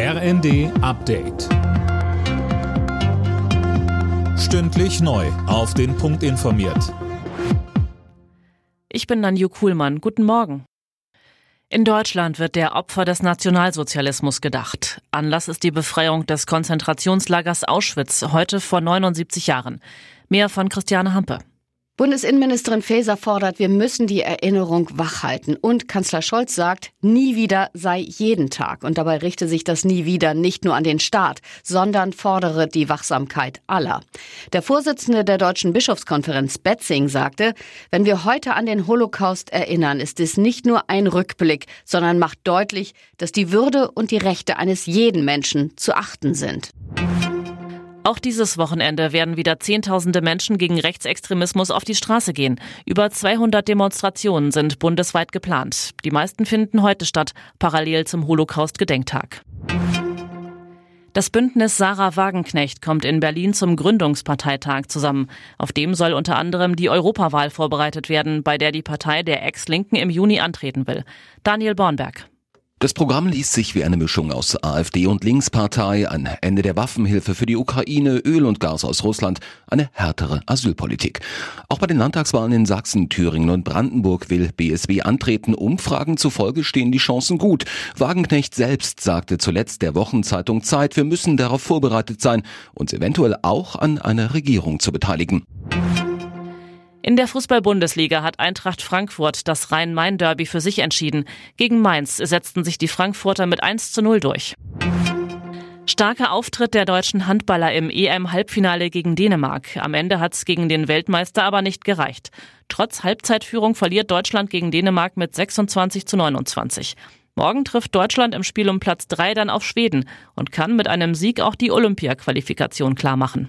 RND Update. Stündlich neu. Auf den Punkt informiert. Ich bin Nanju Kuhlmann. Guten Morgen. In Deutschland wird der Opfer des Nationalsozialismus gedacht. Anlass ist die Befreiung des Konzentrationslagers Auschwitz heute vor 79 Jahren. Mehr von Christiane Hampe. Bundesinnenministerin Faeser fordert, wir müssen die Erinnerung wachhalten. Und Kanzler Scholz sagt, nie wieder sei jeden Tag. Und dabei richte sich das nie wieder nicht nur an den Staat, sondern fordere die Wachsamkeit aller. Der Vorsitzende der Deutschen Bischofskonferenz Betzing sagte, wenn wir heute an den Holocaust erinnern, ist es nicht nur ein Rückblick, sondern macht deutlich, dass die Würde und die Rechte eines jeden Menschen zu achten sind. Auch dieses Wochenende werden wieder Zehntausende Menschen gegen Rechtsextremismus auf die Straße gehen. Über 200 Demonstrationen sind bundesweit geplant. Die meisten finden heute statt, parallel zum Holocaust-Gedenktag. Das Bündnis Sarah Wagenknecht kommt in Berlin zum Gründungsparteitag zusammen. Auf dem soll unter anderem die Europawahl vorbereitet werden, bei der die Partei der Ex-Linken im Juni antreten will. Daniel Bornberg. Das Programm liest sich wie eine Mischung aus AfD und Linkspartei, ein Ende der Waffenhilfe für die Ukraine, Öl und Gas aus Russland, eine härtere Asylpolitik. Auch bei den Landtagswahlen in Sachsen, Thüringen und Brandenburg will BSW antreten. Umfragen zufolge stehen die Chancen gut. Wagenknecht selbst sagte zuletzt der Wochenzeitung Zeit, wir müssen darauf vorbereitet sein, uns eventuell auch an einer Regierung zu beteiligen. In der Fußball-Bundesliga hat Eintracht Frankfurt das Rhein-Main-Derby für sich entschieden. Gegen Mainz setzten sich die Frankfurter mit 1 zu 0 durch. Starker Auftritt der deutschen Handballer im EM-Halbfinale gegen Dänemark. Am Ende hat es gegen den Weltmeister aber nicht gereicht. Trotz Halbzeitführung verliert Deutschland gegen Dänemark mit 26 zu 29. Morgen trifft Deutschland im Spiel um Platz 3 dann auf Schweden und kann mit einem Sieg auch die Olympia-Qualifikation klarmachen.